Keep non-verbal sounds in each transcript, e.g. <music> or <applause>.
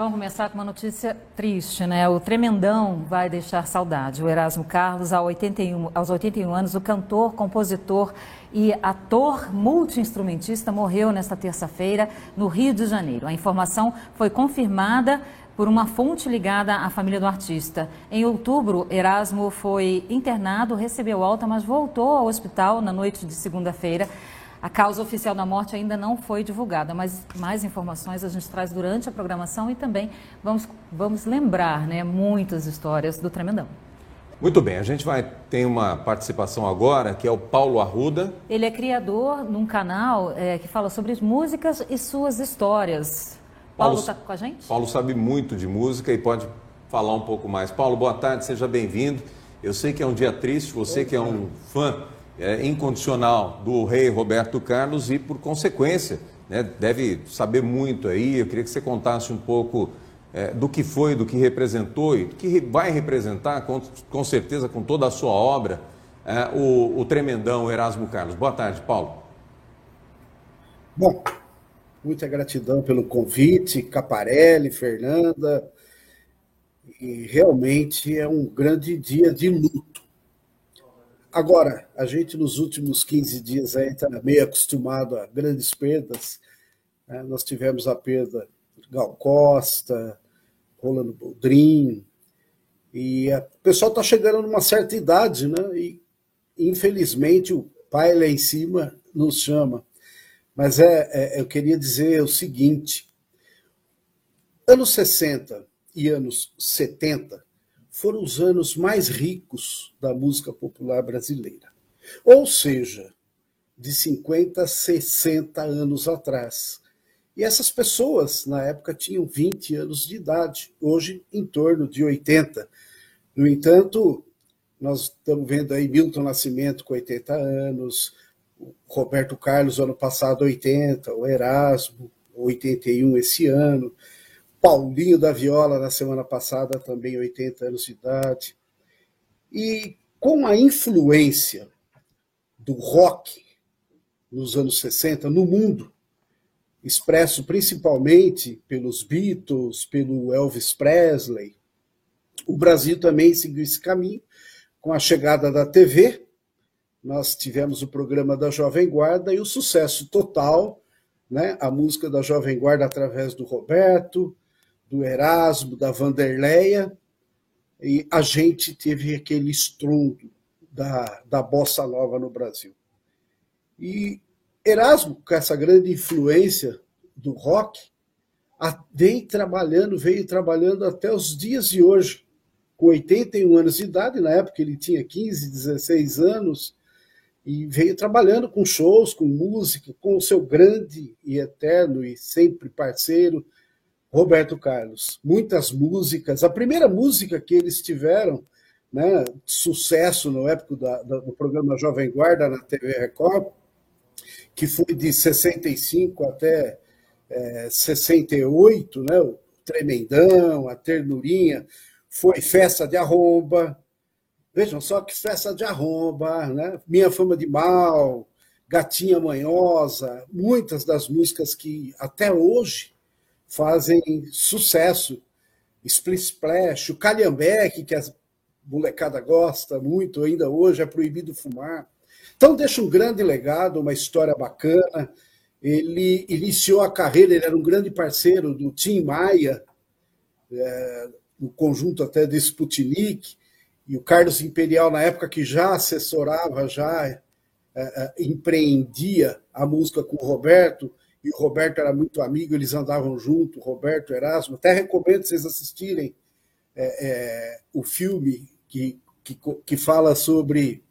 Vamos começar com uma notícia triste, né? O Tremendão vai deixar saudade. O Erasmo Carlos, aos 81, aos 81 anos, o cantor, compositor e ator multiinstrumentista morreu nesta terça-feira no Rio de Janeiro. A informação foi confirmada por uma fonte ligada à família do artista. Em outubro, Erasmo foi internado, recebeu alta, mas voltou ao hospital na noite de segunda-feira. A causa oficial da morte ainda não foi divulgada, mas mais informações a gente traz durante a programação e também vamos, vamos lembrar né, muitas histórias do Tremendão. Muito bem, a gente vai ter uma participação agora, que é o Paulo Arruda. Ele é criador num canal é, que fala sobre músicas e suas histórias. Paulo está com a gente? Paulo sabe muito de música e pode falar um pouco mais. Paulo, boa tarde, seja bem-vindo. Eu sei que é um dia triste, você que é um fã é, incondicional do rei Roberto Carlos e, por consequência, né, deve saber muito aí. Eu queria que você contasse um pouco é, do que foi, do que representou e do que vai representar, com, com certeza, com toda a sua obra, é, o, o tremendão Erasmo Carlos. Boa tarde, Paulo. Bom, muita gratidão pelo convite, Caparelli, Fernanda. E realmente é um grande dia de luto Agora, a gente nos últimos 15 dias aí está meio acostumado a grandes perdas. Né? Nós tivemos a perda de Gal Costa, Rolando Boldrin, e o pessoal está chegando numa certa idade, né? E infelizmente o pai lá em cima nos chama. Mas é, é eu queria dizer o seguinte: anos 60 e anos 70 foram os anos mais ricos da música popular brasileira. Ou seja, de 50 a 60 anos atrás. E essas pessoas, na época, tinham 20 anos de idade, hoje em torno de 80. No entanto, nós estamos vendo aí Milton Nascimento com 80 anos, Roberto Carlos, ano passado, 80, o Erasmo, 81 esse ano. Paulinho da Viola na semana passada, também 80 anos de idade. E com a influência do rock nos anos 60 no mundo, expresso principalmente pelos Beatles, pelo Elvis Presley, o Brasil também seguiu esse caminho com a chegada da TV. Nós tivemos o programa da Jovem Guarda e o sucesso total, né? A música da Jovem Guarda através do Roberto, do Erasmo, da Vanderleia, e a gente teve aquele estrondo da, da bossa nova no Brasil. E Erasmo, com essa grande influência do rock, vem trabalhando, veio trabalhando até os dias de hoje, com 81 anos de idade, na época ele tinha 15, 16 anos, e veio trabalhando com shows, com música, com o seu grande e eterno e sempre parceiro Roberto Carlos. Muitas músicas. A primeira música que eles tiveram, né, sucesso no época da, da, do programa Jovem Guarda na TV Record, que foi de 65 até é, 68, né, o Tremendão, a Ternurinha, foi Festa de Arromba. Vejam só que festa de arromba, né? Minha Fama de Mal, Gatinha Manhosa, muitas das músicas que até hoje fazem sucesso. Split Splash, o Calhambeque, que a molecada gosta muito ainda hoje, é proibido fumar. Então deixa um grande legado, uma história bacana. Ele iniciou a carreira, ele era um grande parceiro do Tim Maia, é, no conjunto até do Sputnik, e o Carlos Imperial, na época que já assessorava, já é, é, empreendia a música com o Roberto, e o Roberto era muito amigo, eles andavam junto, Roberto, Erasmo. Até recomendo vocês assistirem é, é, o filme que, que, que fala sobre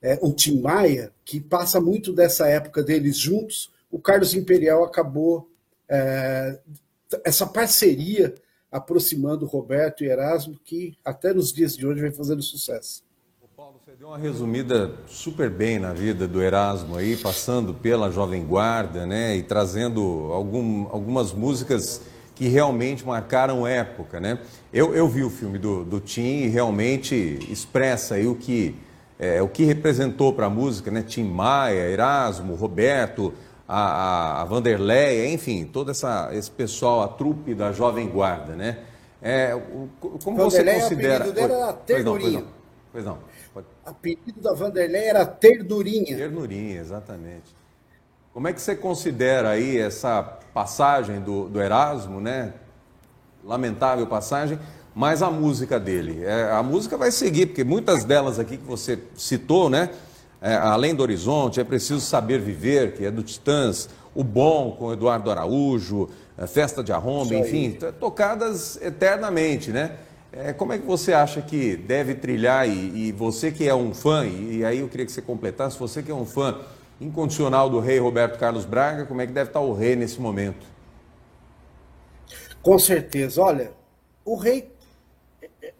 é, o Tim Maia, que passa muito dessa época deles juntos. O Carlos Imperial acabou é, essa parceria aproximando Roberto e Erasmo, que até nos dias de hoje vem fazendo sucesso. Você deu uma resumida super bem na vida do Erasmo aí, passando pela Jovem Guarda, né, e trazendo algum, algumas músicas que realmente marcaram época, né? Eu, eu vi o filme do, do Tim e realmente expressa aí o que, é, o que representou para a música, né? Tim Maia, Erasmo, Roberto, a, a Vanderleia, enfim, todo essa, esse pessoal, a trupe da Jovem Guarda, né? É, como Vanderleia, você considera... O dele era Ternurinha. Pois não, não. Apelido da Vanderleia era Ternurinha. Ternurinha, exatamente. Como é que você considera aí essa passagem do, do Erasmo, né? Lamentável passagem, mas a música dele. É, a música vai seguir, porque muitas delas aqui que você citou, né? É, Além do Horizonte, é preciso saber viver, que é do Titãs, O Bom com Eduardo Araújo, é, Festa de Arromba, enfim, tocadas eternamente, né? É, como é que você acha que deve trilhar, e, e você que é um fã, e, e, aí eu queria que você completasse, você que é um fã incondicional do rei Roberto Carlos Braga, como é que deve estar o rei nesse momento? Com certeza, olha, o rei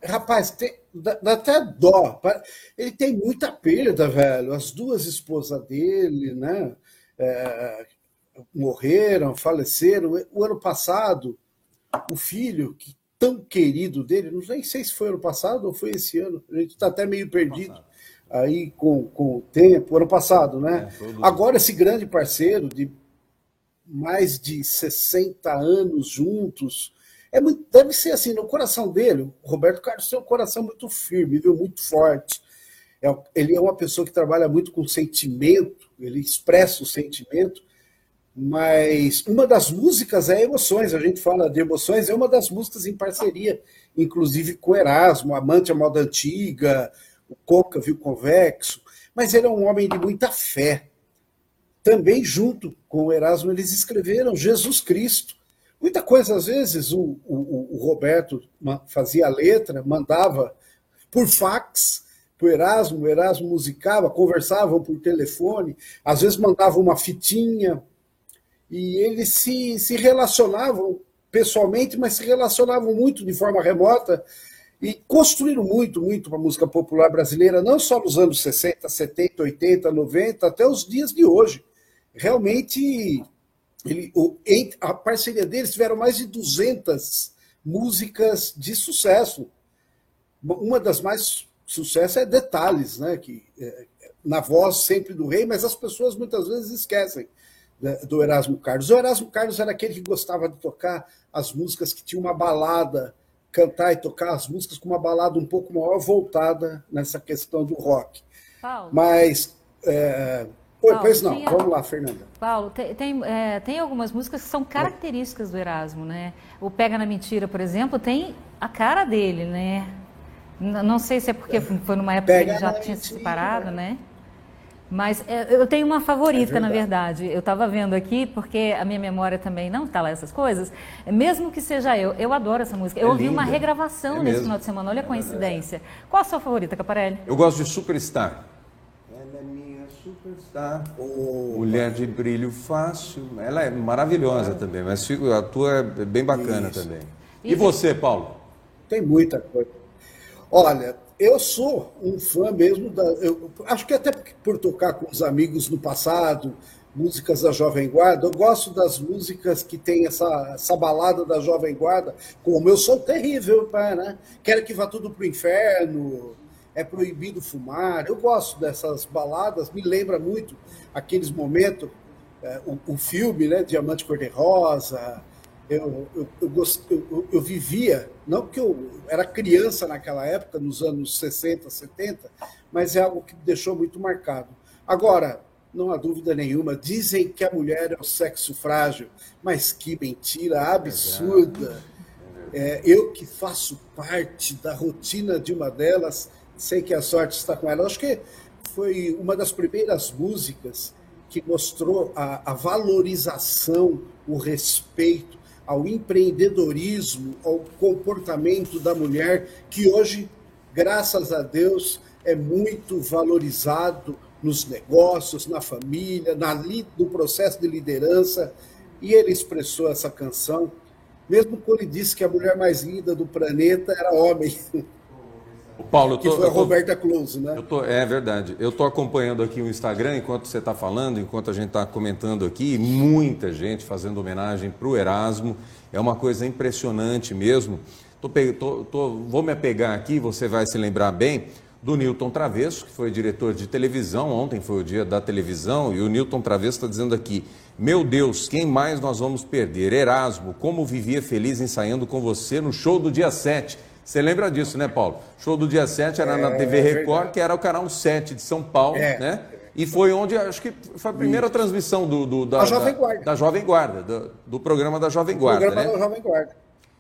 Rapaz, tem, dá, dá, até dó. Ele tem muita perda, velho. As duas esposas dele, né? É, morreram, faleceram. O ano passado, o filho, que tão querido dele, não sei se foi ano passado ou foi esse ano, a gente está até meio perdido aí com, com o tempo, ano passado, né? É, Agora, esse grande parceiro de mais de 60 anos juntos, é muito, deve ser assim, no coração dele, o Roberto Carlos tem um coração muito firme, viu, muito forte. É, ele é uma pessoa que trabalha muito com sentimento, ele expressa o sentimento, mas uma das músicas é Emoções, a gente fala de Emoções, é uma das músicas em parceria, inclusive com Erasmo, Amante a Moda Antiga, o Coca Viu Convexo, mas ele é um homem de muita fé. Também junto com o Erasmo eles escreveram Jesus Cristo, Muita coisa, às vezes, o, o, o Roberto fazia a letra, mandava por fax para o Erasmo, o Erasmo musicava, conversavam por telefone, às vezes mandava uma fitinha, e eles se, se relacionavam pessoalmente, mas se relacionavam muito de forma remota e construíram muito, muito para a música popular brasileira, não só nos anos 60, 70, 80, 90, até os dias de hoje. Realmente ele, o, a parceria deles tiveram mais de 200 músicas de sucesso. Uma das mais sucesso é Detalhes, né? Que, é, na voz sempre do rei, mas as pessoas muitas vezes esquecem do Erasmo Carlos. O Erasmo Carlos era aquele que gostava de tocar as músicas que tinha uma balada, cantar e tocar as músicas com uma balada um pouco maior voltada nessa questão do rock. Paulo. Mas é, Paulo, pois não, tinha... vamos lá, Fernanda. Paulo, tem, tem, é, tem, algumas músicas que são características do Erasmo, né? O Pega na Mentira, por exemplo, tem a cara dele, né? Não sei se é porque foi numa época Pega que ele já tinha se separado, né? Mas é, eu tenho uma favorita, é na verdade. Eu estava vendo aqui, porque a minha memória também não está lá essas coisas. Mesmo que seja eu, eu adoro essa música. Eu é ouvi linda. uma regravação é nesse final de semana, olha a coincidência. Qual a sua favorita, Caparelli? Eu gosto de Superstar. Superstar. Oh, Mulher de brilho fácil. Ela é maravilhosa é. também, mas a tua é bem bacana Isso. também. E, e você, Paulo? Tem muita coisa. Olha, eu sou um fã mesmo da. Eu, acho que até por tocar com os amigos no passado, músicas da Jovem Guarda, eu gosto das músicas que tem essa, essa balada da Jovem Guarda, como Eu Sou Terrível, né? Quero que vá tudo pro inferno, é proibido fumar. Eu gosto dessas baladas, me lembra muito aqueles momentos, é, o, o, filme, né, Diamante Cor-de-Rosa. Eu, eu, eu, eu, eu, vivia, não porque eu era criança naquela época, nos anos 60, 70, mas é algo que me deixou muito marcado. Agora, não há dúvida nenhuma, dizem que a mulher é o sexo frágil, mas que mentira absurda. É, eu que faço parte da rotina de uma delas, Sei que a sorte está com ela. Acho que foi uma das primeiras músicas que mostrou a, a valorização, o respeito ao empreendedorismo, ao comportamento da mulher, que hoje, graças a Deus, é muito valorizado nos negócios, na família, na, no processo de liderança. E ele expressou essa canção, mesmo quando ele disse que a mulher mais linda do planeta era homem. <laughs> Paulo, que tô, foi a Roberta Close, né? Tô, é verdade. Eu estou acompanhando aqui o Instagram enquanto você está falando, enquanto a gente está comentando aqui, muita gente fazendo homenagem para o Erasmo. É uma coisa impressionante mesmo. Tô, tô, tô, vou me apegar aqui, você vai se lembrar bem, do Newton Travesso, que foi diretor de televisão. Ontem foi o dia da televisão e o Newton Travesso está dizendo aqui: Meu Deus, quem mais nós vamos perder? Erasmo, como vivia feliz ensaiando com você no show do dia 7. Você lembra disso, né, Paulo? Show do dia 7 era é, na TV Record, que era o canal 7 de São Paulo, é. né? E foi onde, acho que foi a primeira Isso. transmissão do, do da, Jovem Guarda. Da, Jovem Guarda, do, do, programa da Jovem Guarda. programa né? da Jovem Guarda.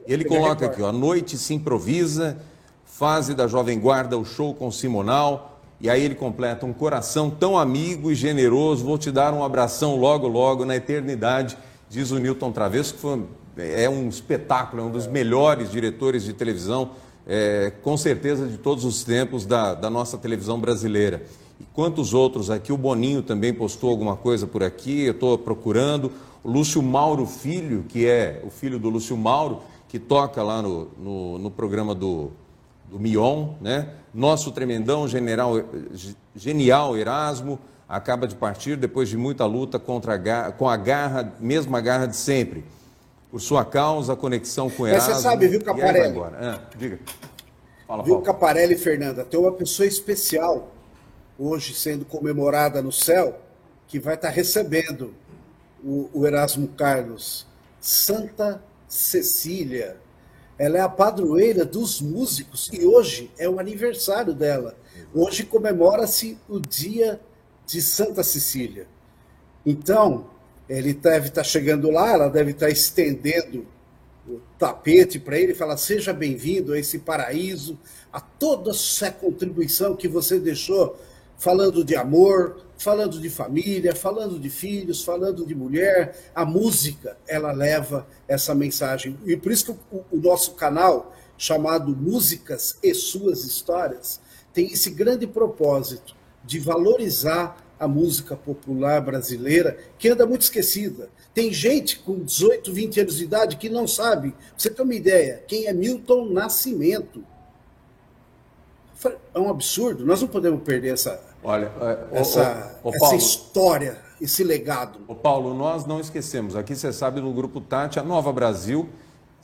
Ele coloca aqui, ó, a noite se improvisa, fase da Jovem Guarda, o show com Simonal. E aí ele completa um coração tão amigo e generoso, vou te dar um abração logo, logo, na eternidade, diz o Newton Travesso, que foi, é um espetáculo, é um dos melhores diretores de televisão, é, com certeza de todos os tempos da, da nossa televisão brasileira. E quantos outros aqui? O Boninho também postou alguma coisa por aqui, eu estou procurando. O Lúcio Mauro Filho, que é o filho do Lúcio Mauro, que toca lá no, no, no programa do, do Mion, né? Nosso tremendão general, genial Erasmo acaba de partir depois de muita luta contra a, com a garra, mesma garra de sempre. Por sua causa, a conexão com Erasmo. Mas você sabe, viu, Caparelli? Ah, diga. Fala, viu, Paulo. Caparelli Fernanda, tem uma pessoa especial hoje sendo comemorada no céu, que vai estar recebendo o, o Erasmo Carlos, Santa Cecília. Ela é a padroeira dos músicos e hoje é o aniversário dela. Hoje comemora-se o dia de Santa Cecília. Então, ele deve estar chegando lá, ela deve estar estendendo o tapete para ele e falar: seja bem-vindo a esse paraíso, a toda essa contribuição que você deixou falando de amor, falando de família, falando de filhos, falando de mulher. A música, ela leva essa mensagem. E por isso que o, o nosso canal, chamado Músicas e Suas Histórias, tem esse grande propósito de valorizar a música popular brasileira, que anda muito esquecida. Tem gente com 18, 20 anos de idade que não sabe. Pra você tem uma ideia, quem é Milton Nascimento? É um absurdo, nós não podemos perder essa, Olha, é, essa, essa história, esse legado. O Paulo, nós não esquecemos. Aqui você sabe no Grupo Tati, a Nova Brasil,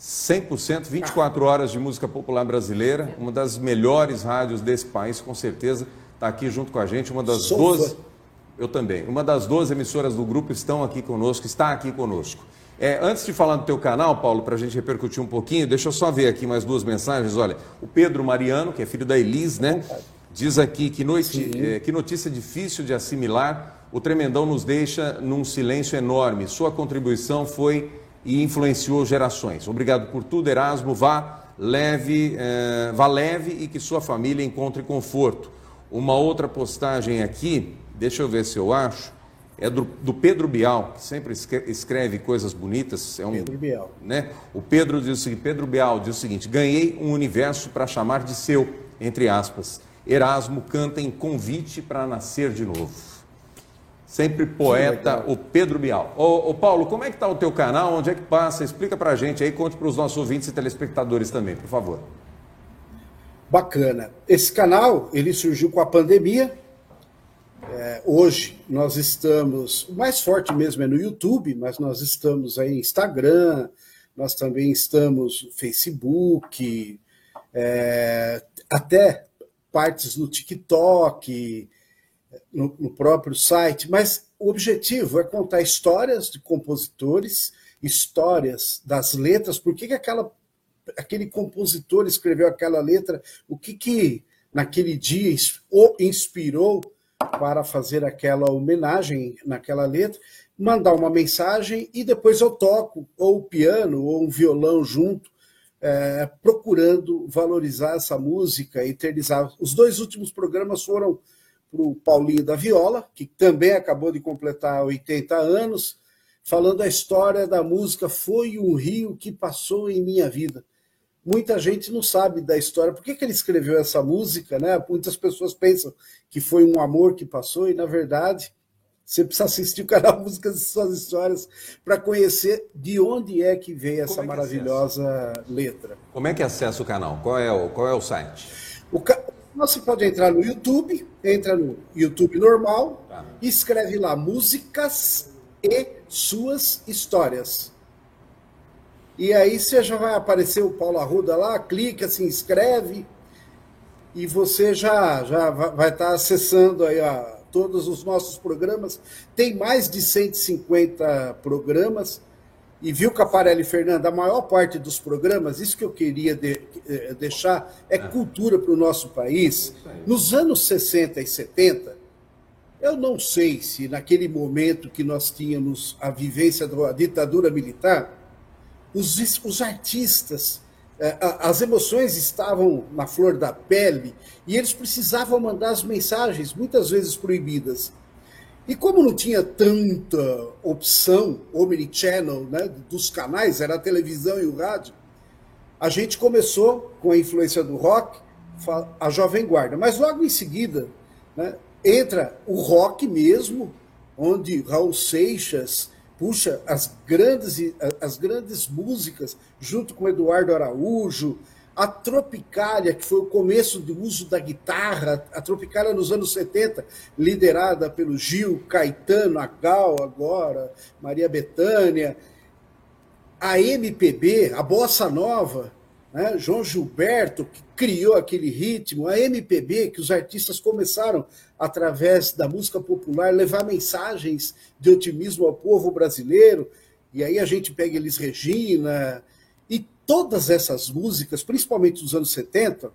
100%, 24 horas de música popular brasileira, uma das melhores rádios desse país, com certeza. Está aqui junto com a gente, uma das Sou 12. Fã. Eu também. Uma das 12 emissoras do grupo estão aqui conosco, está aqui conosco. É, antes de falar do teu canal, Paulo, para a gente repercutir um pouquinho, deixa eu só ver aqui mais duas mensagens. Olha, o Pedro Mariano, que é filho da Elis, né? Diz aqui que, noite, é, que notícia difícil de assimilar. O Tremendão nos deixa num silêncio enorme. Sua contribuição foi e influenciou gerações. Obrigado por tudo, Erasmo. Vá leve, é, vá leve e que sua família encontre conforto. Uma outra postagem aqui, deixa eu ver se eu acho, é do, do Pedro Bial, que sempre escreve coisas bonitas. É um, Pedro Bial. Né? O Pedro diz o seguinte, Pedro Bial diz o seguinte: ganhei um universo para chamar de seu, entre aspas. Erasmo canta em convite para nascer de novo. Sempre poeta, o Pedro Bial. Ô, ô, Paulo, como é que está o teu canal? Onde é que passa? Explica para a gente aí, conte para os nossos ouvintes e telespectadores também, por favor. Bacana. Esse canal, ele surgiu com a pandemia. É, hoje nós estamos, o mais forte mesmo é no YouTube, mas nós estamos aí no Instagram, nós também estamos no Facebook, é, até partes no TikTok, no, no próprio site, mas o objetivo é contar histórias de compositores, histórias das letras, por que, que aquela, aquele compositor escreveu aquela letra, o que, que naquele dia o inspirou para fazer aquela homenagem naquela letra, mandar uma mensagem e depois eu toco ou o piano ou um violão junto é, procurando valorizar essa música, eternizar. Os dois últimos programas foram para o Paulinho da Viola, que também acabou de completar 80 anos, falando a história da música Foi um Rio que Passou em Minha Vida. Muita gente não sabe da história. Por que, que ele escreveu essa música? Né? Muitas pessoas pensam que foi um amor que passou, e na verdade você precisa assistir o canal <laughs> Músicas e Suas Histórias para conhecer de onde é que veio essa é que maravilhosa acessa? letra. Como é que acessa o canal? Qual é o, qual é o site? O ca... Você pode entrar no YouTube, entra no YouTube normal, tá. e escreve lá Músicas e Suas Histórias. E aí você já vai aparecer o Paulo Arruda lá, clica, se inscreve e você já, já vai estar acessando aí a, todos os nossos programas. Tem mais de 150 programas. E viu, Caparelli Fernanda, a maior parte dos programas, isso que eu queria de, eh, deixar, é, é. cultura para o nosso país. Nos anos 60 e 70, eu não sei se naquele momento que nós tínhamos a vivência da ditadura militar, os, os artistas, eh, as emoções estavam na flor da pele e eles precisavam mandar as mensagens, muitas vezes proibidas. E como não tinha tanta opção, omnichannel, né, dos canais, era a televisão e o rádio, a gente começou com a influência do rock, a Jovem Guarda. Mas logo em seguida, né, entra o rock mesmo, onde Raul Seixas puxa as grandes, as grandes músicas, junto com Eduardo Araújo, a Tropicália, que foi o começo do uso da guitarra, a Tropicália nos anos 70, liderada pelo Gil, Caetano, a Gal agora, Maria Bethânia, a MPB, a Bossa Nova, né? João Gilberto, que criou aquele ritmo, a MPB, que os artistas começaram, através da música popular, levar mensagens de otimismo ao povo brasileiro, e aí a gente pega Elis Regina, todas essas músicas, principalmente dos anos 70,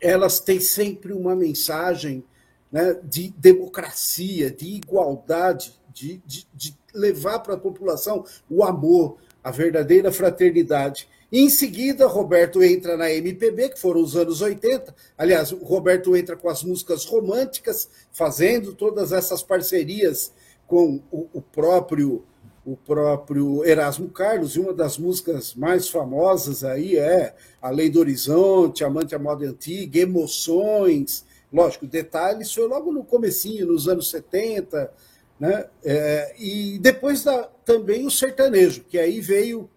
elas têm sempre uma mensagem né, de democracia, de igualdade, de, de, de levar para a população o amor, a verdadeira fraternidade. Em seguida, Roberto entra na MPB, que foram os anos 80. Aliás, o Roberto entra com as músicas românticas, fazendo todas essas parcerias com o, o próprio o próprio Erasmo Carlos, e uma das músicas mais famosas aí é A Lei do Horizonte, Amante à Moda Antiga, Emoções, lógico, detalhes foi logo no comecinho, nos anos 70, né? É, e depois da, também o sertanejo, que aí veio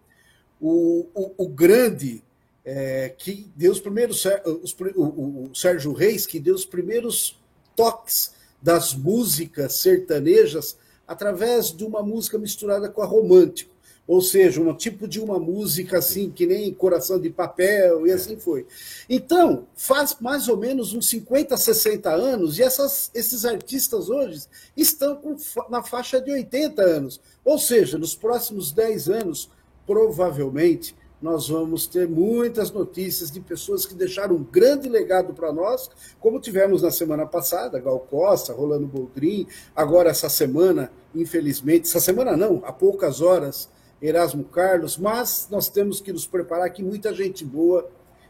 o, o, o grande, é, que deu os primeiros, os, o, o Sérgio Reis, que deu os primeiros toques das músicas sertanejas através de uma música misturada com a romântico. Ou seja, um tipo de uma música assim, que nem Coração de Papel, e assim foi. Então, faz mais ou menos uns 50, 60 anos, e essas, esses artistas hoje estão com, na faixa de 80 anos. Ou seja, nos próximos 10 anos, provavelmente, nós vamos ter muitas notícias de pessoas que deixaram um grande legado para nós, como tivemos na semana passada, Gal Costa, Rolando Boldrin, agora essa semana, infelizmente, essa semana não, há poucas horas, Erasmo Carlos, mas nós temos que nos preparar que muita gente boa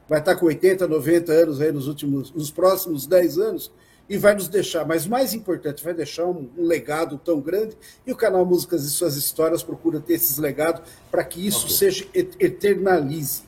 vai estar com 80, 90 anos aí nos últimos, nos próximos 10 anos, e vai nos deixar, mas mais importante, vai deixar um, um, legado tão grande. E o canal Músicas e Suas Histórias procura ter esses legados para que isso okay. seja eternalize.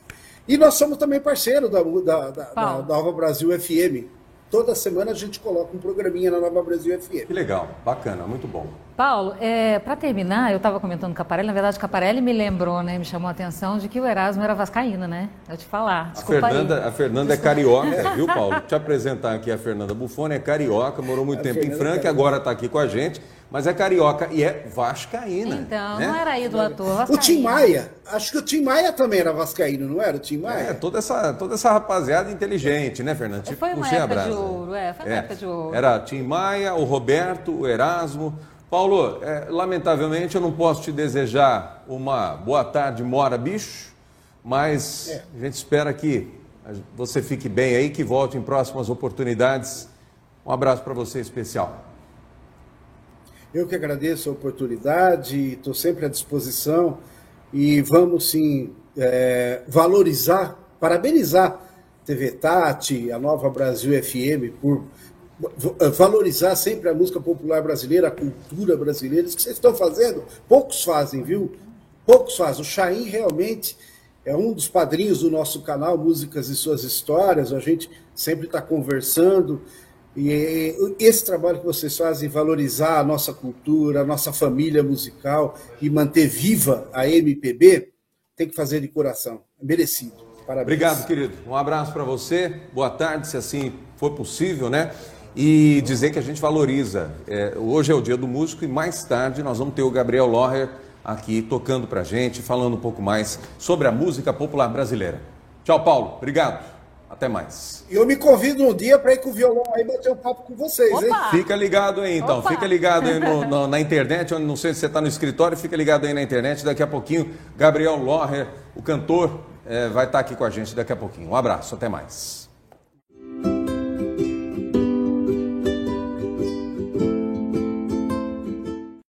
E nós somos também parceiro da, da, da, da, da Nova Brasil FM. Toda semana a gente coloca um programinha na Nova Brasil FM. Que legal, bacana, muito bom. Paulo, é, para terminar, eu estava comentando Caparelli, na verdade, o Caparelli me lembrou, né, me chamou a atenção de que o Erasmo era vascaíno, né? Eu te falar. a Fernanda, a Fernanda é carioca, viu, Paulo? Te apresentar aqui a Fernanda Bufone, é carioca, morou muito a tempo Fernanda em Franca, é agora está aqui com a gente, mas é carioca e é vascaína. Então, né? não era ídolo ator, vascaíno. O Tim Maia, acho que o Tim Maia também era vascaíno, não era o Tim Maia? É, toda essa, toda essa rapaziada inteligente, né, Fernanda? Tipo, foi uma época de ouro, é, foi uma é. época de ouro. Era Tim Maia, o Roberto, o Erasmo... Paulo, é, lamentavelmente eu não posso te desejar uma boa tarde, mora bicho, mas é. a gente espera que você fique bem aí, que volte em próximas oportunidades. Um abraço para você especial. Eu que agradeço a oportunidade, estou sempre à disposição e vamos sim é, valorizar, parabenizar TV Tati, a Nova Brasil FM por valorizar sempre a música popular brasileira, a cultura brasileira. Isso que vocês estão fazendo, poucos fazem, viu? Poucos fazem. O Chaim realmente é um dos padrinhos do nosso canal Músicas e Suas Histórias. A gente sempre está conversando. E esse trabalho que vocês fazem, valorizar a nossa cultura, a nossa família musical e manter viva a MPB, tem que fazer de coração. É merecido. Parabéns. Obrigado, querido. Um abraço para você. Boa tarde, se assim for possível, né? E dizer que a gente valoriza. É, hoje é o dia do músico e mais tarde nós vamos ter o Gabriel Loher aqui tocando para a gente, falando um pouco mais sobre a música popular brasileira. Tchau, Paulo. Obrigado. Até mais. E eu me convido um dia para ir com o violão aí bater um papo com vocês, Opa. hein? Fica ligado aí, então. Opa. Fica ligado aí no, <laughs> no, na internet. Não sei se você está no escritório, fica ligado aí na internet. Daqui a pouquinho, Gabriel Loher, o cantor, é, vai estar tá aqui com a gente daqui a pouquinho. Um abraço, até mais.